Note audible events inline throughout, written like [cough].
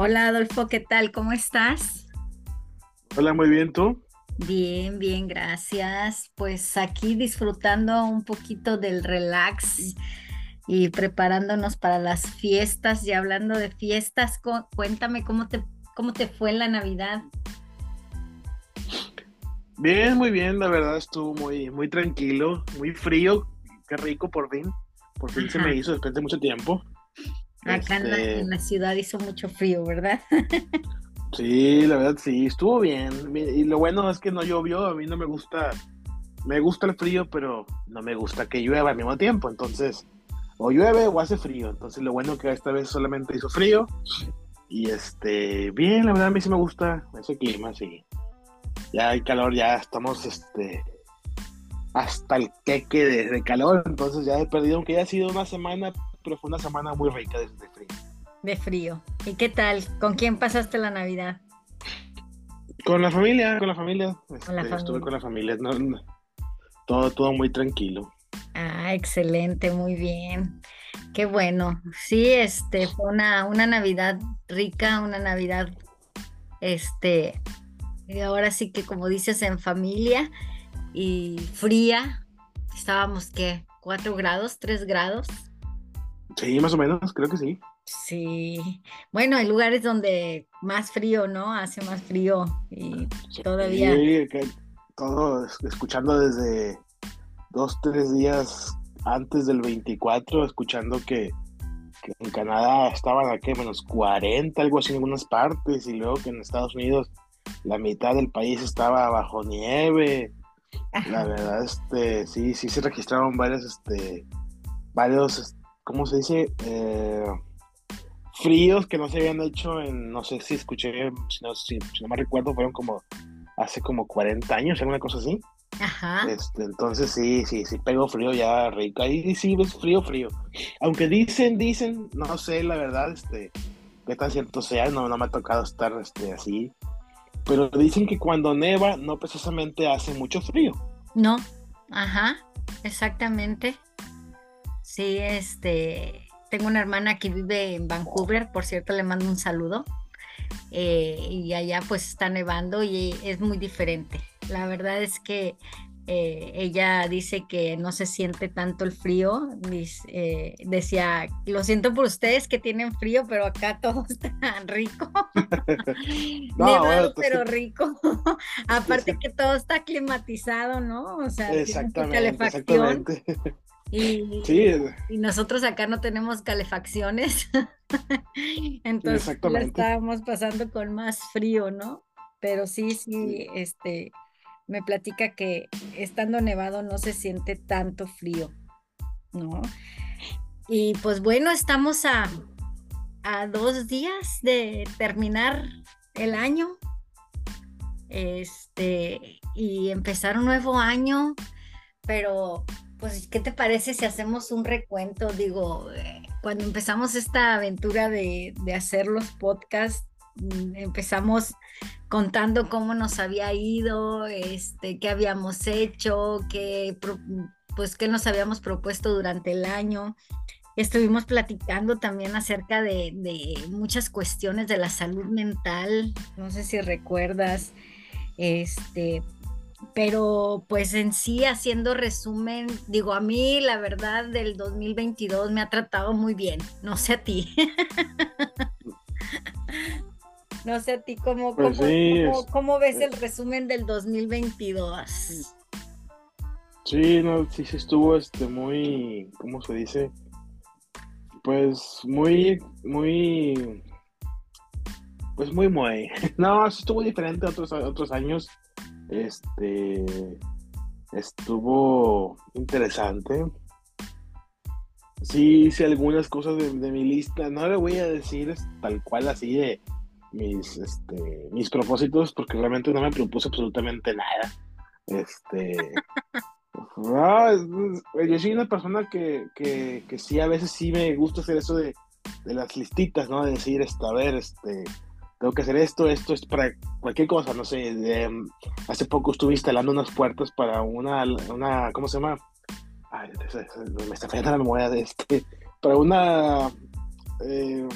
Hola Adolfo, ¿qué tal? ¿Cómo estás? Hola, muy bien, ¿tú? Bien, bien, gracias. Pues aquí disfrutando un poquito del relax y preparándonos para las fiestas y hablando de fiestas, cuéntame cómo te, cómo te fue la Navidad. Bien, muy bien, la verdad estuvo muy, muy tranquilo, muy frío, qué rico por fin, por fin se me hizo después de mucho tiempo. Acá este en, la, ciudad hizo mucho frío, ¿verdad? [laughs] sí, la verdad sí, estuvo bien. Y lo bueno es que no llovió, a mí no me gusta, me gusta el frío, pero no me gusta que llueva al mismo tiempo. Entonces, o llueve o hace frío. Entonces, lo bueno que esta vez solamente hizo frío. Y este, bien, la verdad a mí sí me gusta ese clima, sí. Ya hay calor, ya estamos este hasta el queque de, de calor, entonces ya he perdido, aunque ya ha sido una semana pero fue una semana muy rica de, frío. De frío. ¿Y qué tal? ¿Con quién pasaste la Navidad? Con la familia, con la familia. Este, estuve con la familia. todo, todo muy tranquilo. Ah, excelente, muy bien. Qué bueno. Sí, este fue una, una Navidad rica, una Navidad, este, y ahora sí que como dices, en familia y fría. Estábamos, ¿qué? ¿Cuatro grados? ¿Tres grados? Sí, más o menos, creo que sí. Sí, bueno, hay lugares donde más frío, ¿no? Hace más frío y todavía. Sí, todo escuchando desde dos, tres días antes del 24, escuchando que, en Canadá estaban aquí menos 40, algo así en algunas partes, y luego que en Estados Unidos la mitad del país estaba bajo nieve. La verdad, este, sí, sí se registraron varios, este, varios ¿cómo se dice? Eh, fríos que no se habían hecho en, no sé si escuché, si no, si, no me recuerdo, fueron como hace como 40 años, alguna cosa así. Ajá. Este, entonces sí, sí, sí pegó frío ya rico. Ahí sí es frío, frío. Aunque dicen, dicen, no sé la verdad, este, qué tan cierto sea, no, no me ha tocado estar este, así. Pero dicen que cuando neva no precisamente hace mucho frío. No, ajá, exactamente. Sí, este, tengo una hermana que vive en Vancouver, por cierto, le mando un saludo. Eh, y allá pues está nevando y es muy diferente. La verdad es que eh, ella dice que no se siente tanto el frío. Eh, decía, lo siento por ustedes que tienen frío, pero acá todo [laughs] está rico. [laughs] Nevado, pues pero rico. Aparte que todo está climatizado, ¿no? O sea, exactamente, exactamente. [laughs] Y, y nosotros acá no tenemos calefacciones. [laughs] Entonces lo estábamos pasando con más frío, ¿no? Pero sí, sí, este, me platica que estando nevado no se siente tanto frío, ¿no? Y pues bueno, estamos a, a dos días de terminar el año. Este, y empezar un nuevo año, pero pues, ¿qué te parece si hacemos un recuento? Digo, eh, cuando empezamos esta aventura de, hacer los podcasts, mm, empezamos contando cómo nos había ido, este, qué habíamos hecho, qué, pues, qué nos habíamos propuesto durante el año. Estuvimos platicando también acerca de, de muchas cuestiones de la salud mental, no sé si recuerdas, este, pero pues en sí, haciendo resumen, digo, a mí la verdad del 2022 me ha tratado muy bien, no sé a ti. [laughs] no sé a ti, ¿cómo, pues cómo, ves el resumen del 2022? Sí, no, sí, sí estuvo este muy, ¿cómo se dice? Pues muy, muy, pues muy, muy. [laughs] No, estuvo diferente a otros, a otros años este estuvo interesante. Sí hice algunas cosas de, mi lista. No le voy a decir tal cual así de mis, este, mis propósitos, porque realmente no me propuse absolutamente nada. Este. [laughs] yo soy una persona que, que, que, sí, a veces sí me gusta hacer eso de, de las listitas, ¿no? De decir, este, a ver, este, tengo que hacer esto, esto es para cualquier cosa, no sé, hace poco estuve instalando unas puertas para una, una ¿cómo se llama? me está fallando la memoria de este, para una, eh,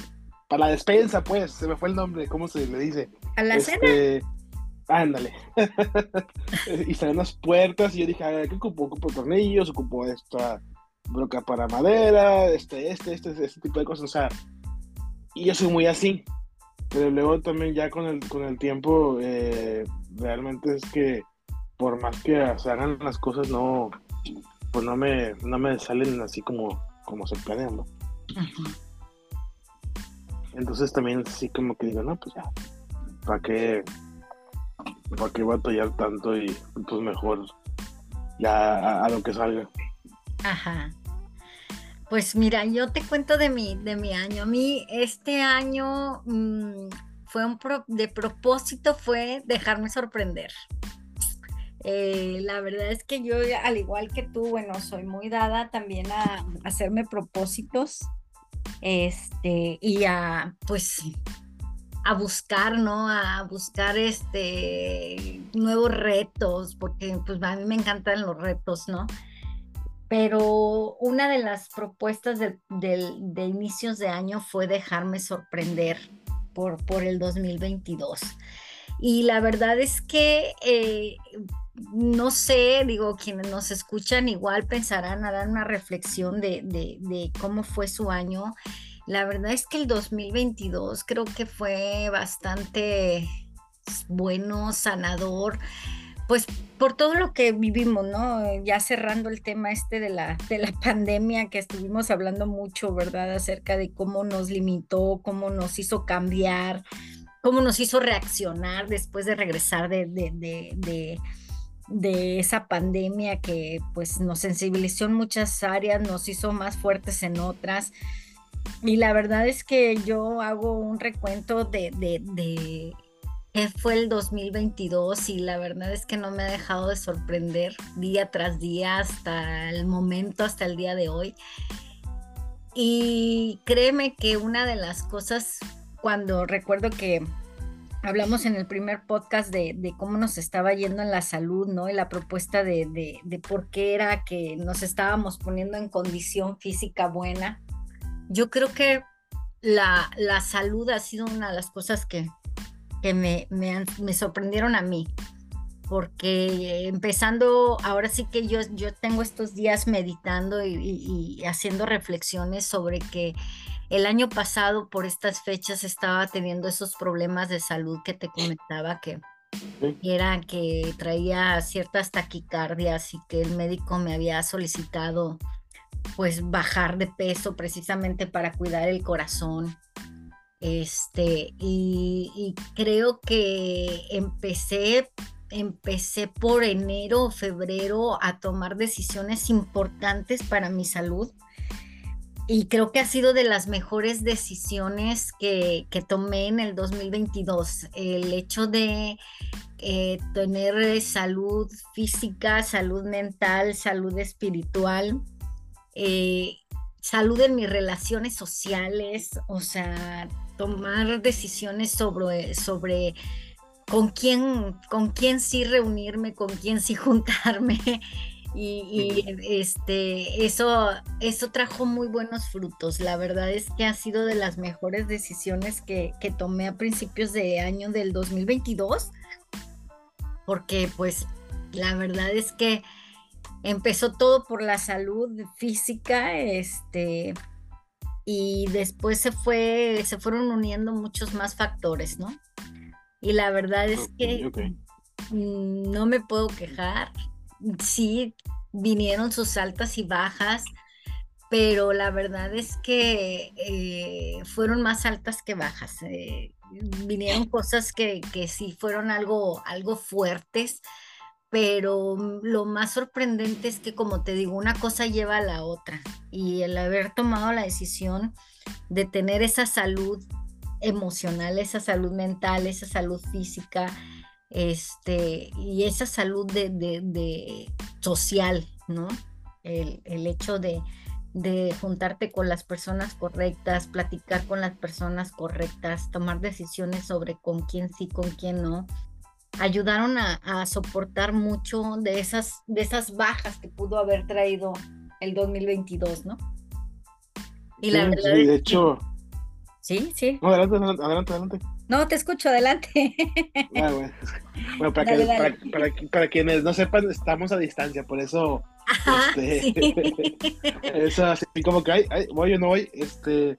para la despensa, pues, se me fue el nombre, ¿cómo se le dice? ¿A la este, cena? Ándale. [laughs] salían las puertas y yo dije, ¿qué ocupo? Ocupo tornillos, ocupo esta broca para madera, este, este, este, este tipo de cosas. O sea, y yo soy muy así. Pero luego también ya con el, con el tiempo, eh, realmente es que por más que se hagan las cosas, no, pues no me, no me salen así como, como se planean, ¿no? Entonces también así como que digo, no, pues ya, ¿para qué, para qué batallar tanto y pues mejor ya a, lo que salga? Ajá. Pues mira, yo te cuento de mi, de mi año. A mí este año mm, fue un de propósito, fue dejarme sorprender. Eh, la verdad es que yo, al igual que tú, bueno, soy muy dada también a, hacerme propósitos este, y a, pues, a buscar, ¿no? A buscar este, nuevos retos, porque pues a mí me encantan los retos, ¿no? Pero una de las propuestas de, de inicios de año fue dejarme sorprender por, por el 2022. Y la verdad es que eh, no sé, digo, quienes nos escuchan igual pensarán, harán una reflexión de, cómo fue su año. La verdad es que el 2022 creo que fue bastante bueno, sanador, pues por todo lo que vivimos, ¿no? Ya cerrando el tema este de la, de la pandemia que estuvimos hablando mucho, ¿verdad? Acerca de cómo nos limitó, cómo nos hizo cambiar, cómo nos hizo reaccionar después de regresar de, de de esa pandemia que pues nos sensibilizó en muchas áreas, nos hizo más fuertes en otras. Y la verdad es que yo hago un recuento de, de, de fue el 2022 y la verdad es que no me ha dejado de sorprender día tras día hasta el momento, hasta el día de hoy. Y créeme que una de las cosas cuando recuerdo que hablamos en el primer podcast de, cómo nos estaba yendo en la salud, ¿no? Y la propuesta de, por qué era que nos estábamos poniendo en condición física buena. Yo creo que la, salud ha sido una de las cosas que, me, me, sorprendieron a mí. Porque empezando, ahora sí que yo, yo tengo estos días meditando y haciendo reflexiones sobre que el año pasado, por estas fechas, estaba teniendo esos problemas de salud que te comentaba que era que traía ciertas taquicardias y que el médico me había solicitado pues bajar de peso precisamente para cuidar el corazón. Este, y, creo que empecé empecé por enero o febrero a tomar decisiones importantes para mi salud y creo que ha sido de las mejores decisiones que, tomé en el 2022. El hecho de eh, tener salud física, salud mental, salud espiritual, eh, salud en mis relaciones sociales, o sea, tomar decisiones sobre, sobre con quién, con quién sí reunirme, con quién sí juntarme, [laughs] y, este, eso, eso trajo muy buenos frutos. La verdad es que ha sido de las mejores decisiones que, tomé a principios de año del 2022, porque pues la verdad es que empezó todo por la salud física, este, y después se fue, se fueron uniendo muchos más factores, ¿no? Y la verdad es que no me puedo quejar sí vinieron sus altas y bajas, pero la verdad es que eh, fueron más altas que bajas. Eh, vinieron cosas que, sí fueron algo, algo fuertes, pero lo más sorprendente es que, como te digo, una cosa lleva a la otra y el haber tomado la decisión de tener esa salud emocional, esa salud mental, esa salud física, este, y esa salud de, social, ¿no? El, hecho de, juntarte con las personas correctas, platicar con las personas correctas, tomar decisiones sobre con quién sí, con quién no, ayudaron a, soportar mucho de esas, de esas bajas que pudo haber traído el 2022, ¿no? Y la verdad de hecho, Sí, sí. No, adelante, adelante, adelante. No, te escucho, adelante. Ah, bueno. [laughs] bueno para, que, Para, para, para, quienes no sepan, estamos a distancia, por eso. este, sí. [laughs] eso así como que, ay, ay, voy o no voy. Este,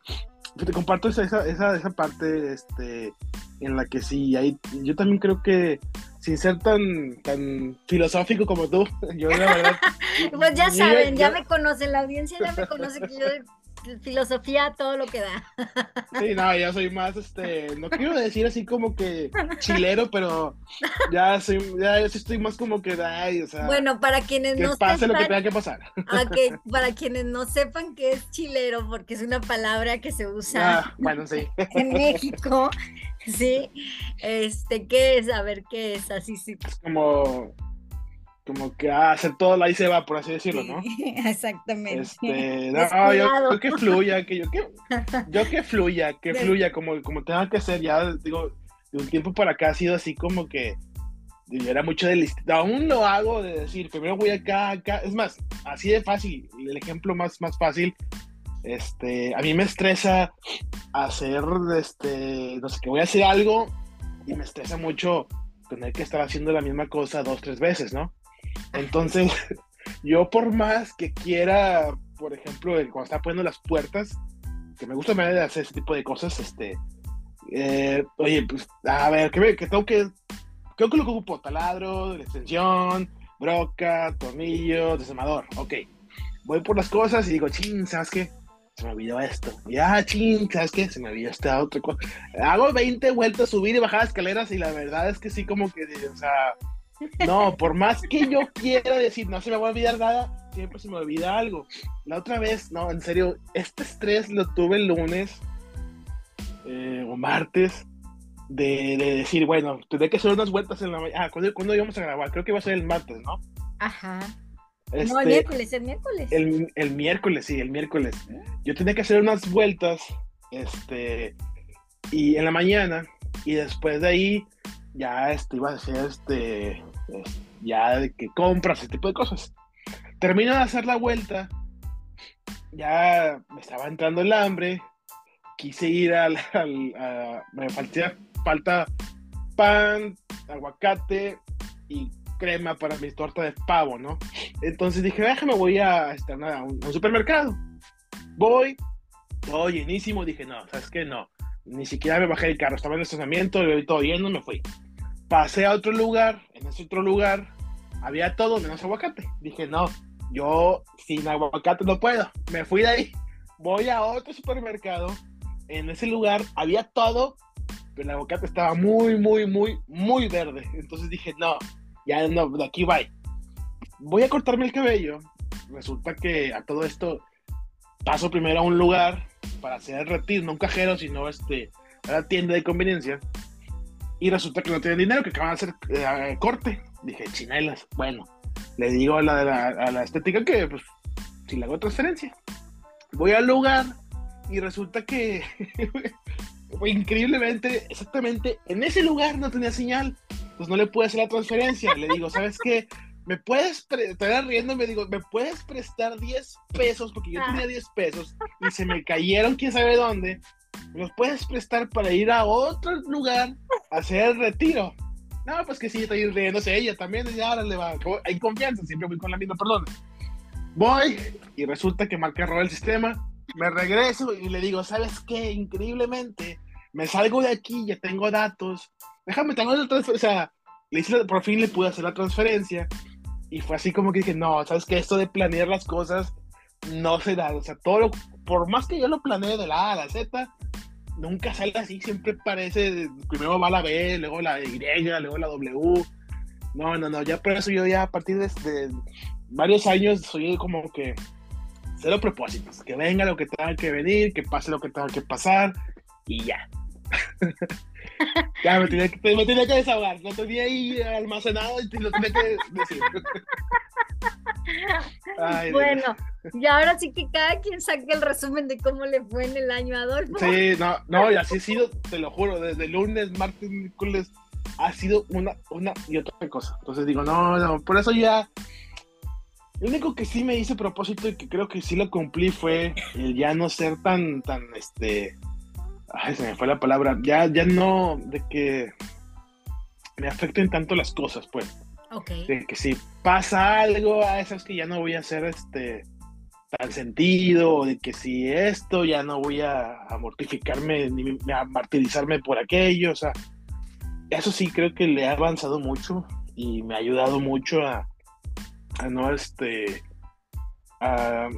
te comparto esa, esa, esa parte este, en la que sí, hay, yo también creo que sin ser tan, tan filosófico como tú, [laughs] yo la verdad... [laughs] pues ya saben, ya me conocen, la audiencia ya me conoce que yo filosofía todo lo que da. [laughs] Sí, no, ya soy más, este, no quiero decir así como que chilero, pero ya soy, ya estoy más como que, ay, o sea. Bueno, para quienes no pase lo que tenga que pasar. para quienes no sepan qué es chilero, porque es una palabra que se usa. Ah, bueno, sí. En México, sí. Este, ¿qué es? A ver, ¿qué es? Así sí. Es como como que a hacer todo la y se va, por así decirlo, ¿no? [laughs] Exactamente. Este, no, yo, que fluya, que yo que, [laughs] yo que fluya, que fluya, como, como tenga que ser, ya digo, de un tiempo para acá ha sido así como que yo era mucho de aún lo hago de decir, primero voy acá, acá, es más, así de fácil, el ejemplo más, más fácil, este, a mí me estresa hacer, este, no sé, que voy a hacer algo y me estresa mucho tener que estar haciendo la misma cosa dos, tres veces, ¿no? Entonces, [laughs] yo por más que quiera, por ejemplo, cuando está poniendo las puertas, que me gusta de hacer ese tipo de cosas, este, eh, oye, pues, a ver, que, que tengo que, creo que lo ocupo, taladro, extensión, broca, tornillo, desarmador, ok. Voy por las cosas y digo, ching, ¿sabes qué? Se me olvidó esto. Ya, ah, ching, ¿sabes qué? Se me olvidó esta otra. Hago 20 vueltas, subir y bajar escaleras y la verdad es que sí, como que, o sea, no, por más que yo quiera decir, no se me va a olvidar nada, siempre se me olvida algo. La otra vez, no, en serio, este estrés lo tuve el lunes eh, o martes de, decir, bueno, tendré que hacer unas vueltas en la mañana. Ah, ¿cuándo, íbamos a grabar? Creo que va a ser el martes, ¿no? Ajá. No, el este, miércoles, el miércoles. El, miércoles, sí, el miércoles. Yo tenía que hacer unas vueltas, este, y en la mañana, y después de ahí ya este, iba a ser este, ya de que compras, ese tipo de cosas. Termino de hacer la vuelta, ya me estaba entrando el hambre, quise ir al, me falta, falta pan, aguacate y crema para mi torta de pavo, ¿no? Entonces dije, déjame, voy a, este, a un, supermercado. Voy, todo llenísimo, dije, no, ¿sabes qué? No, ni siquiera me bajé el carro, estaba en el estacionamiento, lo todo lleno, me fui pasé a otro lugar, en ese otro lugar había todo menos aguacate. Dije, no, yo sin aguacate no puedo. Me fui de ahí, voy a otro supermercado. En ese lugar había todo, pero el aguacate estaba muy, muy, muy, muy verde. Entonces dije, no, ya no, de aquí va. Voy a cortarme el cabello. Resulta que a todo esto paso primero a un lugar para hacer el retiro, no un cajero, sino este, a la tienda de conveniencia y resulta que no tienen dinero, que acaban de hacer eh, corte. Dije, chinelas. Bueno, le digo a la, a la estética que, pues, si le hago transferencia. Voy al lugar y resulta que, [laughs] increíblemente, exactamente en ese lugar no tenía señal. Pues no le pude hacer la transferencia. Le digo, ¿sabes qué? ¿Me puedes, estar riendo, me digo, ¿me puedes prestar 10 pesos? Porque yo tenía 10 pesos y se me cayeron quién sabe dónde. ¿Me los puedes prestar para ir a otro lugar a hacer el retiro? No, pues que sí, estoy riéndose ella también. Y ahora le va. Hay confianza, siempre voy con la misma persona. Voy y resulta que error el sistema. Me regreso y le digo, ¿sabes qué? Increíblemente, me salgo de aquí, ya tengo datos. Déjame, tengo la transferencia. O sea, por fin le pude hacer la transferencia. Y fue así como que dije, no, ¿sabes qué? Esto de planear las cosas no se da. O sea, todo por más que yo lo planee de la A a la Z, nunca sale así, siempre parece, primero va la B, luego la Y, luego la W. No, no, no, ya por eso yo ya a partir de, varios años soy como que cero propósitos, que venga lo que tenga que venir, que pase lo que tenga que pasar y ya. [laughs] ya me tenía, que, me tenía que desahogar, lo tenía ahí almacenado y lo tenía que decir. bueno, y ahora sí que cada quien saque el resumen de cómo le fue en el año, Adolfo. Sí, no, no, y así ha sido, te lo juro, desde lunes, martes, miércoles, ha sido una, una y otra cosa. Entonces digo, no, no, por eso ya. Lo único que sí me hice propósito y que creo que sí lo cumplí fue el ya no ser tan, tan, este, Ay, se me fue la palabra. Ya, ya no, de que me afecten tanto las cosas, pues. Ok. De que si pasa algo, a esas que ya no voy a hacer este tan sentido, o de que si esto ya no voy a, a mortificarme ni a martirizarme por aquello, o sea, eso sí creo que le ha avanzado mucho y me ha ayudado mucho a, a no este a,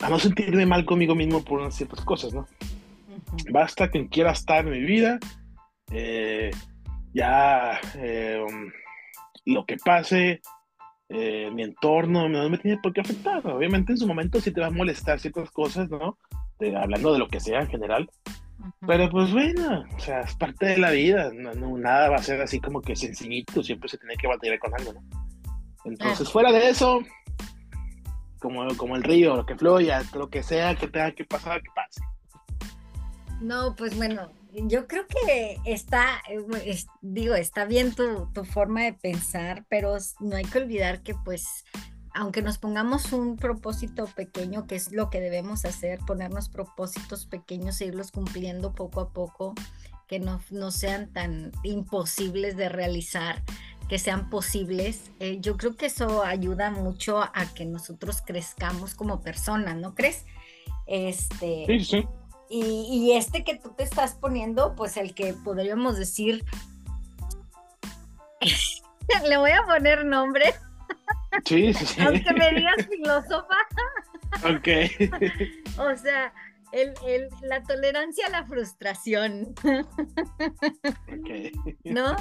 a no sentirme mal conmigo mismo por unas ciertas cosas, ¿no? Basta quien quiera estar en mi vida, eh, ya eh, um, lo que pase, eh, mi entorno, no me tiene por qué afectar. Obviamente en su momento sí te va a molestar ciertas cosas, ¿no? De- hablando de lo que sea en general, pero pues bueno, o sea, es parte de la vida, no, no- nada va a ser así como que sencillito, siempre se tiene que batallar con algo, ¿no? Entonces, Ah. fuera de eso, como, como el río, lo que fluya, lo que sea que tenga que pasar, que pase. No, pues bueno, yo creo que está, eh, digo, está bien tu, tu forma de pensar, pero no hay que olvidar que pues, aunque nos pongamos un propósito pequeño, que es lo que debemos hacer, ponernos propósitos pequeños e irlos cumpliendo poco a poco, que no, no sean tan imposibles de realizar, que sean posibles, eh, yo creo que eso ayuda mucho a que nosotros crezcamos como personas, ¿no crees? Este, Sí, sí. Y, y este que tú te estás poniendo, pues el que podríamos decir, [laughs] le voy a poner nombre, Sí, sí, sí. aunque me digas filósofa, Ok. [laughs] o sea, el, el- la tolerancia a la frustración, ok. ¿no?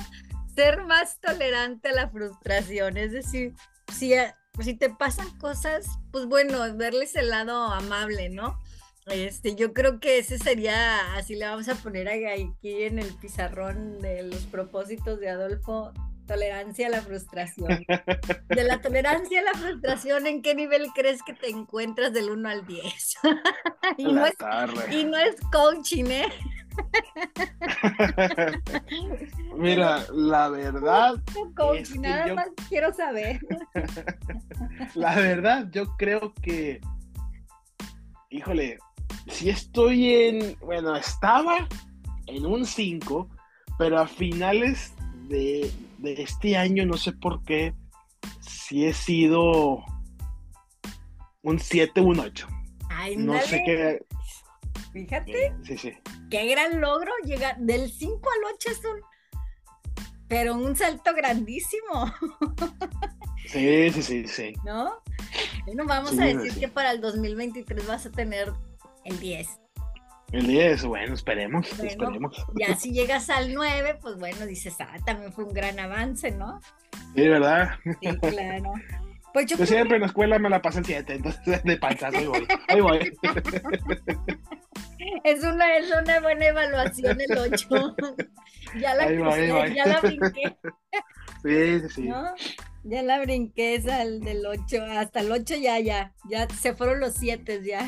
Ser más tolerante a la frustración, es decir, si, si te pasan cosas, pues bueno, verles el lado amable, ¿no? Este, yo creo que ese sería, así le vamos a poner aquí en el pizarrón de los propósitos de Adolfo, tolerancia a la frustración. De la tolerancia a la frustración, ¿en qué nivel crees que te encuentras del 1 al 10? [laughs] y, no es, y no es coaching, ¿eh? [laughs] Mira, la verdad, No coaching, Es que nada yo- más quiero saber. [laughs] la verdad, yo creo que, híjole, si estoy en, bueno, estaba en un 5, pero a finales de, de este año, no sé por qué, si he sido un 7 o un 8. Ay, No sé qué. Fíjate, Sí, sí. qué gran logro llegar del 5 al 8 es un pero un salto grandísimo, [laughs] Sí, sí, sí, sí. ¿no? Bueno, vamos Sí, a decir que para el 2023 vas a tener el 10. El 10, bueno, esperemos, Bueno, esperemos. Ya [laughs] si llegas al 9, pues bueno, dices, ah, también fue un gran avance, ¿no? Sí, ¿verdad? Sí, claro. Pues yo Yo siempre en la escuela me la pasé el 7, entonces de panzazo ahí voy. Ahí voy. que [laughs] es una, es una buena evaluación el 8. [laughs] ya la crucé, va. ya la brinqué. Sí, sí, sí. ¿no? Ya la brinqué esa al del 8, hasta el 8 ya, ya, ya se fueron los 7 ya.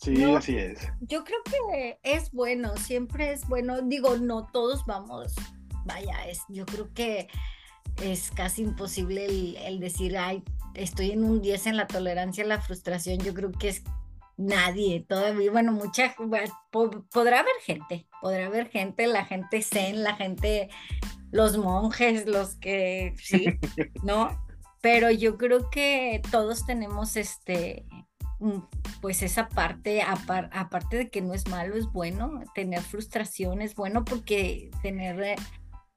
Sí, No. así es. Yo creo que es bueno, siempre es bueno, digo, no todos vamos, vaya, es, yo creo que es casi imposible el, el decir, ay, estoy en un 10 en la tolerancia a la frustración, yo creo que es nadie todavía, bueno, mucha, po- podrá haber gente, podrá haber gente, la gente zen, la gente, los monjes, los que, sí, [laughs] ¿no? Pero yo creo que todos tenemos este, pues esa parte, apar- aparte de que no es malo, es bueno, tener frustración es bueno porque tener, eh,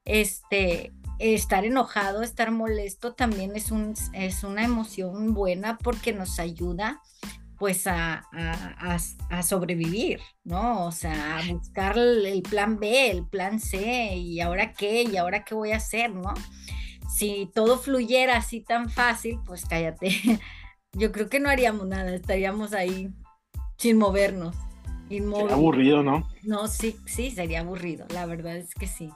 este, estar enojado, estar molesto también es, un, es una emoción buena porque nos ayuda pues a, a- a- sobrevivir, ¿no? O sea, a buscar el plan B, el plan C, y ahora qué, y ahora qué voy a hacer, ¿no? Si todo fluyera así tan fácil, pues cállate. Yo creo que no haríamos nada, estaríamos ahí sin movernos. Qué Inmóviles. aburrido, ¿no? No, sí, sí, sería aburrido, la verdad es que sí.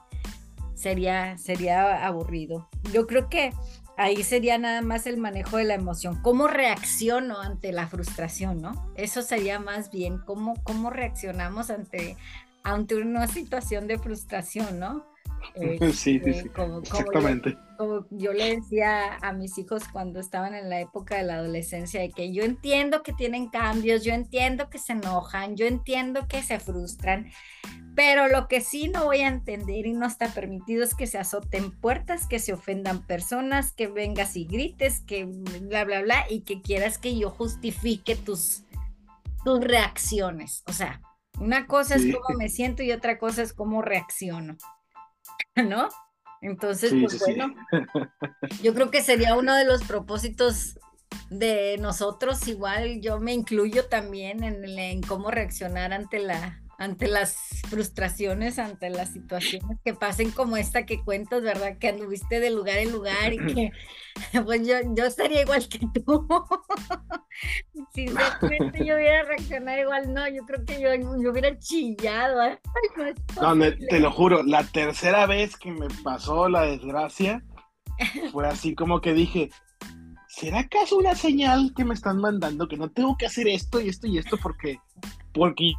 Sería, sería aburrido. Yo creo que ahí sería nada más el manejo de la emoción. ¿Cómo reacciono ante la frustración, no? Eso sería más bien cómo, cómo reaccionamos ante, ante una situación de frustración, ¿no? [laughs] sí, sí, sí. Exactamente. Como yo, le decía a mis hijos cuando estaban en la época de la adolescencia, de que yo entiendo que tienen cambios, yo entiendo que se enojan, yo entiendo que se frustran, pero lo que sí no voy a entender y no está permitido es que se azoten puertas, que se ofendan personas, que vengas y grites, que bla, bla, bla, y que quieras que yo justifique tus, tus reacciones. O sea, una cosa es cómo me siento y otra cosa es cómo reacciono. ¿No? Entonces, pues bueno, [laughs] yo creo que sería uno de los propósitos de nosotros, igual yo me incluyo también en, en cómo reaccionar ante la ante las frustraciones, ante las situaciones que pasen como esta que cuentas, ¿verdad? Que anduviste de lugar en lugar y que, [clears throat] pues yo, yo estaría igual que tú. [laughs] si realmente yo hubiera reaccionado igual, no, yo creo que yo, yo hubiera chillado. ¿eh? [laughs] no, te lo juro, la tercera vez que me pasó la desgracia fue así como que dije, ¿será acaso una señal que me están mandando que no tengo que hacer esto y esto y esto porque, porque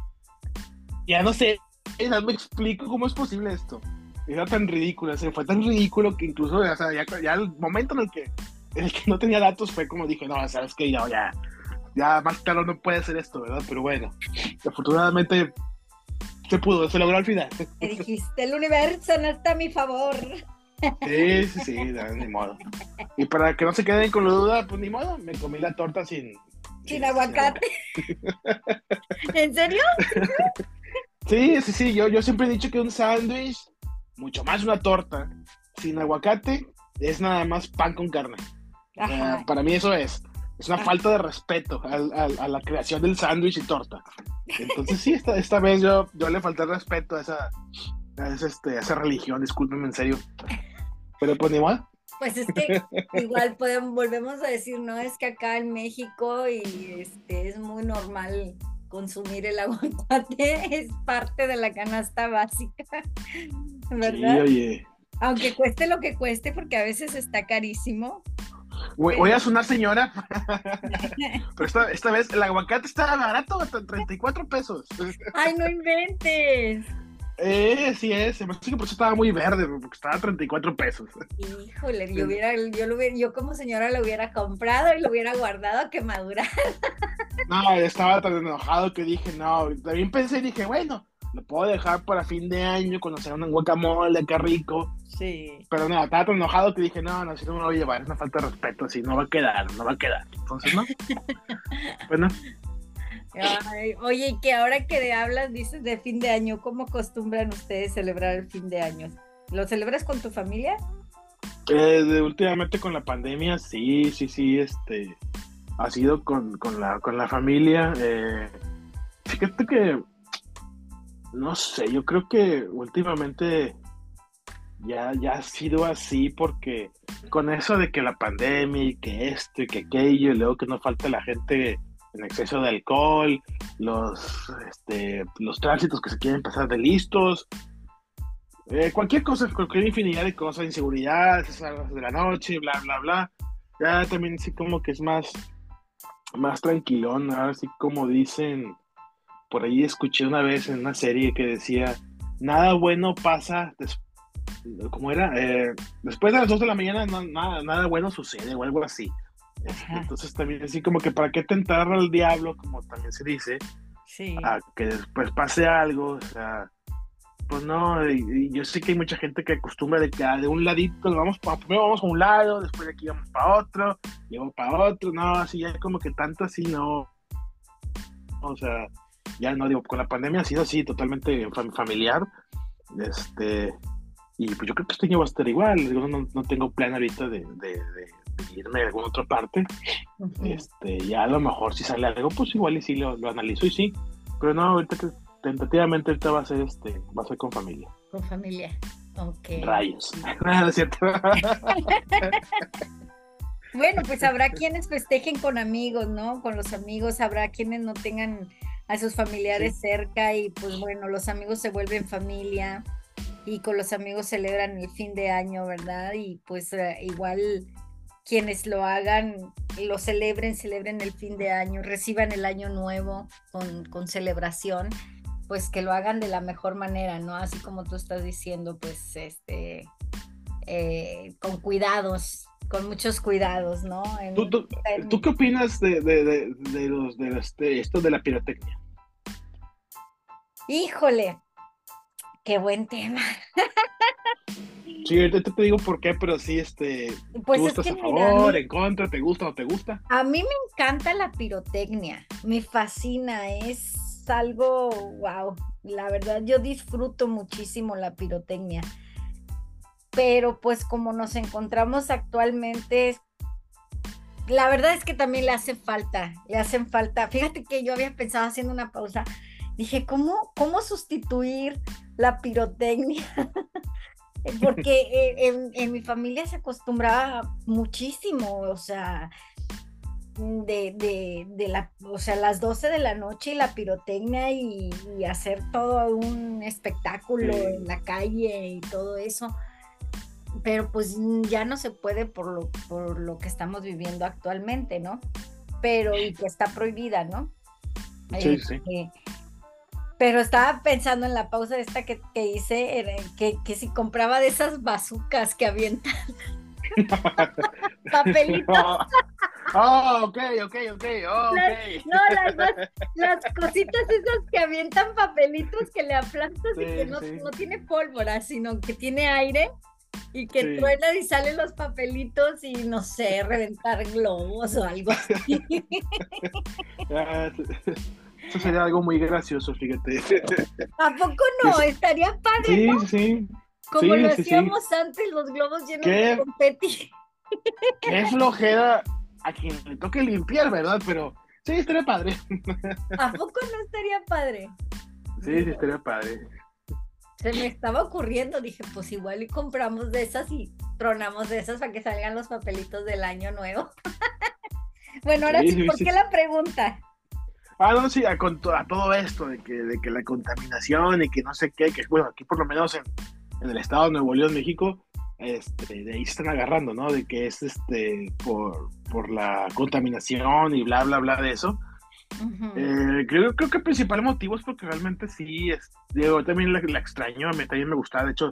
ya no sé, no me explico cómo es posible esto. Era tan ridículo, se fue tan ridículo que incluso, o sea, ya, ya, el momento en el que el que no tenía datos fue como dije, no, sabes que ya, ya, ya más claro no puede ser esto, ¿verdad? Pero bueno, afortunadamente se pudo, se logró al final. dijiste, el universo no está a mi favor. Sí, sí, sí, ni modo. Y para que no se queden con la duda, pues ni modo, me comí la torta sin... Sin, aguacate. [laughs] ¿En serio? Sí, sí, sí, yo, yo siempre he dicho que un sándwich, mucho más una torta, sin aguacate, es nada más pan con carne. para mí eso es. Es una falta de respeto a, la creación del sándwich y torta. Entonces sí, esta, esta vez yo, yo le falté respeto a esa, a esa, este, esa religión, discúlpenme en serio. Pero pues ni mal. Pues es que igual podemos, volvemos a decir, ¿no? Es que acá en México y este, es muy normal consumir el [laughs] aguacate es parte de la canasta básica, [laughs] ¿verdad? Sí, oye. Aunque cueste lo que cueste, porque a veces está carísimo. Voy, a sonar señora, [laughs] pero esta, esta, vez el aguacate está barato, hasta 34 pesos. Ay, no inventes. Eh, sí es, me parece que por eso estaba muy verde, porque estaba a 34 pesos. Híjole, yo, hubiera, yo, lo yo como señora lo hubiera comprado y lo hubiera guardado a que madurara. No, estaba tan enojado que dije, no, también pensé y dije, bueno, lo puedo dejar para fin de año sea un guacamole, qué rico. Sí. Pero no, estaba tan enojado que dije, no, no, si no me lo voy a llevar, es una falta de respeto, así no va a quedar, no va a quedar. Entonces, ¿no? [laughs] bueno, oye, y que ahora que hablas, dices de fin de año, ¿cómo acostumbran ustedes celebrar el fin de año? ¿Lo celebras con tu familia? Eh, últimamente con la pandemia, sí, sí, sí, este, ha sido con, la, con la familia. Eh, fíjate que, no sé, yo creo que últimamente ya, ya ha sido así porque con eso de que la pandemia y que esto y que aquello, y luego que no falta la gente en exceso de alcohol, los, este, los tránsitos que se quieren pasar de listos, eh, cualquier cosa, cualquier infinidad de cosas, inseguridad, de la noche, bla, bla, bla. Ya también sí como que es más, más tranquilón, así como dicen, por ahí escuché una vez en una serie que decía, nada bueno pasa, ¿cómo era? Eh, después de las 2 de la mañana nada, nada bueno sucede o algo así. Entonces también así como que para qué tentar al diablo, como también se dice, a que después pase algo, o sea, pues no, yo sé que hay mucha gente que acostumbra de que ah, de un ladito vamos para, primero vamos a un lado, después de aquí vamos para otro, luego para otro, no, así ya como que tanto así no, o sea, ya no digo, con la pandemia ha sido así totalmente familiar, este, y pues yo creo que este año va a estar igual, no, no tengo plan ahorita de irme a alguna otra parte. este, ya a lo mejor si sale algo, pues igual y sí lo, analizo y sí. Pero no, ahorita que tentativamente ahorita va a ser este, va a ser con familia. Con familia. Ok. Rayos. [laughs] cierto. [laughs] bueno, pues habrá quienes festejen con amigos, ¿no? Con los amigos, habrá quienes no tengan a sus familiares cerca y pues bueno, los amigos se vuelven familia y con los amigos celebran el fin de año, ¿verdad? Y pues eh, igual quienes lo hagan, lo celebren, celebren el fin de año, reciban el año nuevo con, celebración. pues que lo hagan de la mejor manera, ¿no? Así como tú estás diciendo, pues este, eh, con cuidados, con muchos cuidados, ¿no? ¿Tú, qué opinas de, los, de este, esto de la pirotecnia? Híjole, qué buen tema. [laughs] Sí, ahorita te digo por qué, pero sí, este, pues estás a favor, en contra, te gusta o no te gusta? A mí me encanta la pirotecnia, me fascina, es algo, wow, la verdad yo disfruto muchísimo la pirotecnia, pero pues como nos encontramos actualmente, la verdad es que también le hace falta, le hacen falta, fíjate que yo había pensado haciendo una pausa, dije, ¿cómo, cómo sustituir la pirotecnia? [laughs] Porque en, mi familia se acostumbraba muchísimo, o sea, de, de, la, o sea, las 12 de la noche y la pirotecnia y, hacer todo un espectáculo en la calle y todo eso. Pero pues ya no se puede por lo, por lo que estamos viviendo actualmente, ¿no? Pero y que está prohibida, ¿no? Sí, sí. Eh, pero estaba pensando en la pausa esta que, que hice, que, que si compraba de esas bazucas que avientan. [laughs] Papelitos. Oh, ok, ok, ok, oh, no, las, cositas esas que avientan papelitos que le aplastas y que no, no, tiene pólvora, sino que tiene aire y que truena y salen los papelitos y no sé, reventar globos o algo así. [laughs] Eso sería algo muy gracioso, fíjate. ¿A poco no? Estaría padre. Sí, ¿no? sí. Como lo hacíamos antes, los globos llenos de confeti. Qué flojera a quien le toque limpiar, ¿verdad? Pero sí, estaría padre. ¿A poco no estaría padre? Sí, sí, estaría padre. Se me estaba ocurriendo, dije, pues igual y compramos de esas y tronamos de esas para que salgan los papelitos del año nuevo. [laughs] bueno, ahora sí, ¿por qué la pregunta? Ah, no, sí, a, todo esto de que, de que la contaminación y que no sé qué, que bueno, aquí por lo menos en, el estado de Nuevo León, México, este, de ahí se están agarrando, ¿no? De que es este por, por la contaminación y bla, bla, bla de eso. Eh, creo, creo que el principal motivo es porque realmente sí, es, digo, también la, extraño, a mí también me gusta, de hecho,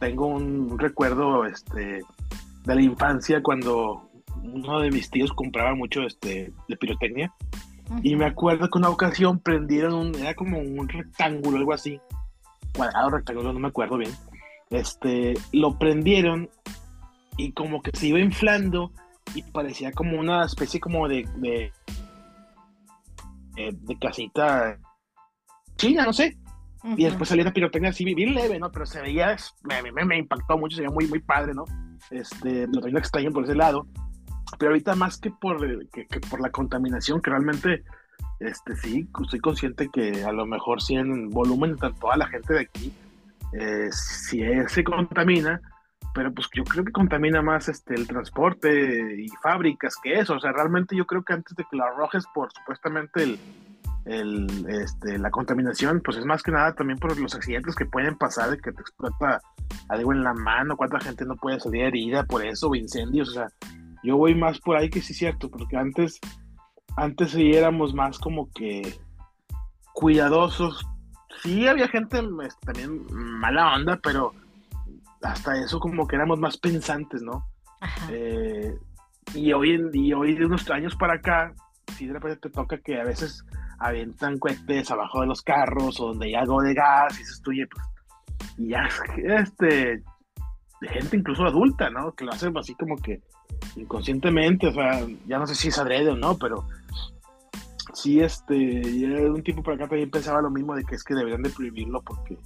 tengo un recuerdo este, de la infancia cuando uno de mis tíos compraba mucho este, de pirotecnia y me acuerdo que una ocasión prendieron un, era como un rectángulo, algo así, cuadrado, rectángulo, no me acuerdo bien. Este, lo prendieron y como que se iba inflando y parecía como una especie como de, de, eh, casita china, no sé. Y después salía la pirotecnia así bien leve, ¿no? Pero se veía, me, me, me, impactó mucho, se veía muy, muy padre, ¿no? Este, lo tenía extraño por ese lado pero ahorita más que por, que, por la contaminación, que realmente, este, sí, estoy consciente que a lo mejor sí en volumen, toda la gente de aquí, eh, sí se contamina, pero pues yo creo que contamina más este, el transporte y fábricas que eso, o sea, realmente yo creo que antes de que lo arrojes por supuestamente el, este, la contaminación, pues es más que nada también por los accidentes que pueden pasar, que te explota algo en la mano, cuánta gente no puede salir herida por eso, o incendios, o sea, yo voy más por ahí que sí es cierto, porque antes, antes sí éramos más como que cuidadosos. Sí había gente este, también mala onda, pero hasta eso como que éramos más pensantes, ¿no? Eh, y hoy en, y hoy de unos años para acá, sí de repente te toca que a veces avientan cohetes abajo de los carros o donde hay algo de gas y se estuye, pues, y ya, [laughs] este, de gente incluso adulta, ¿no? Que lo hacen así como que inconscientemente, o sea, ya no sé si es adrede o no, pero sí, este, de un tiempo para acá también pensaba lo mismo de que es que deberían de prohibirlo porque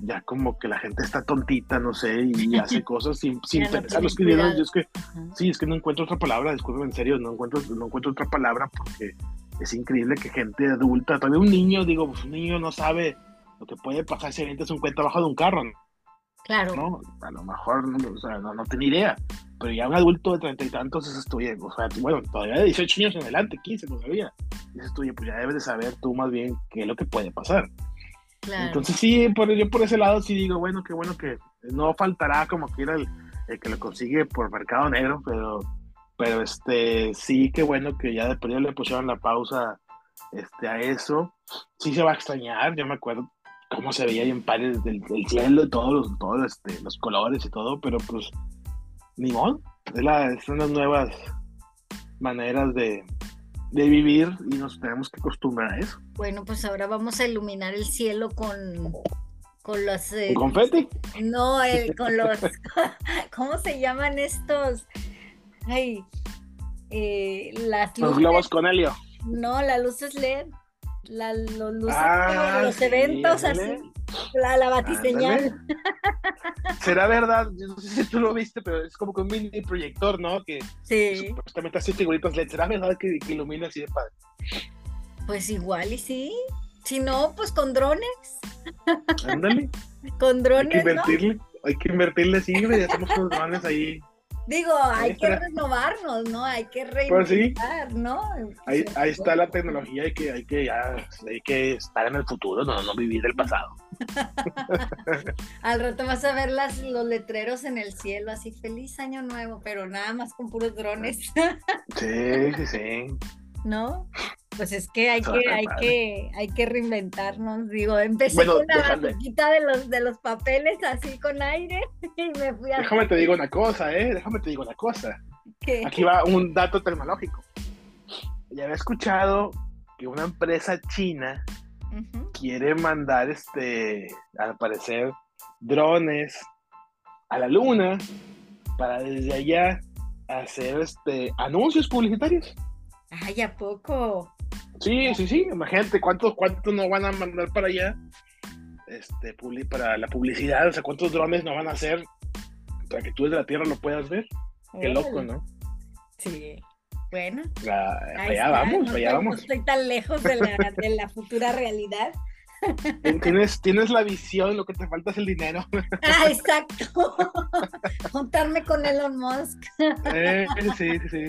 ya como que la gente está tontita, no sé, y [laughs] hace cosas sin, sin pensar. los que yo es que, sí, es que no encuentro otra palabra, disculpen, en serio, no encuentro, no encuentro otra palabra porque es increíble que gente adulta, todavía un niño, digo, pues un niño no sabe lo que puede pasar si avientas un cuenta abajo de un carro, ¿no? Claro. ¿no? A lo mejor, o sea, no, no tenía idea. Pero ya un adulto de treinta y tantos, eso estudia, o sea, bueno, todavía de 18 años en adelante, 15 todavía. Eso estudia, pues ya debes de saber tú más bien qué es lo que puede pasar. Claro. Entonces sí, por, yo por ese lado sí digo, bueno, qué bueno que no faltará como quiera el, el que lo consigue por mercado negro, pero, pero este, sí, qué bueno que ya después le pusieron la pausa este, a eso. Sí se va a extrañar, yo me acuerdo cómo se veía ahí en pares del, cielo, todos los, todos este, los colores y todo, pero pues ni modo, es la, son las nuevas maneras de, de vivir y nos tenemos que acostumbrar a eso. Bueno, pues ahora vamos a iluminar el cielo con, con los... Eh, ¿Con confeti? No, con los... [laughs] ¿Cómo se llaman estos? Ay, eh, las Los globos con helio. No, las luces LED. La, los luces ah, los eventos así. La, la batiseñal. Será verdad, no sé si tú lo viste, pero es como que un mini proyector, ¿no? Que sí. supuestamente hace figuritas LED. ¿Será verdad que, que, ilumina así de padre? Pues igual y sí. Si no, pues con drones. Ándale. [laughs] con drones. Hay que invertirle, hay que invertirle, sí, y hacemos con drones ahí Digo, hay que renovarnos, ¿no? Hay que pues reinventar, ¿no? Ahí, ahí, está la tecnología, hay que, hay que ya, hay que estar en el futuro, no, no vivir el pasado. [laughs] Al rato vas a ver las, los letreros en el cielo, así feliz año nuevo, pero nada más con puros drones. sí, sí, sí. [laughs] ¿No? Pues es que hay que, hay que, hay que reinventarnos. Digo, empecé con la batuquita de los, de los papeles así con aire [laughs] y me fui a. Déjame te digo una cosa, eh. Déjame te digo una cosa. Aquí va un dato tecnológico. Ya había escuchado que una empresa china quiere mandar este, al parecer, drones a la luna para desde allá hacer este anuncios publicitarios. Ay, ¿a poco? Sí, sí, sí, imagínate cuántos, cuántos nos van a mandar para allá este, para la publicidad, o sea, cuántos drones nos van a hacer para que tú desde la Tierra lo puedas ver. Qué loco, ¿no? Sí. Bueno. allá vamos, allá vamos. No estoy tan lejos de la, de la futura realidad. Tienes, tienes la visión, lo que te falta es el dinero. [laughs] Ah, exacto. [laughs] Juntarme con Elon Musk. Eh, sí, sí.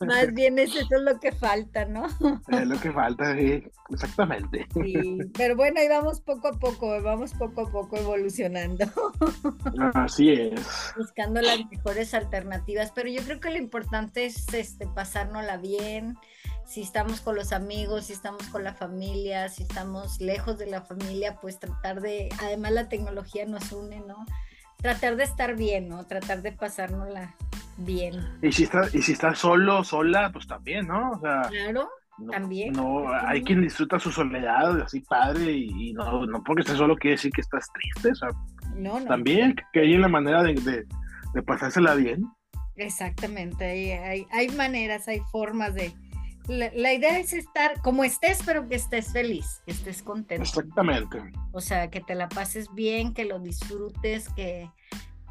Más bien eso es lo que falta, ¿no? Es lo que falta, sí, exactamente. Sí, pero bueno, ahí vamos poco a poco, vamos poco a poco evolucionando. Así es. Buscando las mejores alternativas, pero yo creo que lo importante es este, pasárnosla bien, si estamos con los amigos, si estamos con la familia, si estamos lejos de la familia, pues tratar de, además la tecnología nos une, ¿no? Tratar de estar bien, ¿no? Tratar de pasárnosla bien. Y si estás, y si estás solo, sola, pues también, ¿no? O sea, claro, también. No, hay quien disfruta su soledad, así padre, y, no, no porque estés solo quiere decir que estás triste, o sea, no, no. también que hay una manera de, de, de pasársela bien. Exactamente, hay, hay, hay maneras, hay formas de, la, idea es estar como estés, pero que estés feliz, que estés contento. Exactamente. O sea, que te la pases bien, que lo disfrutes, que,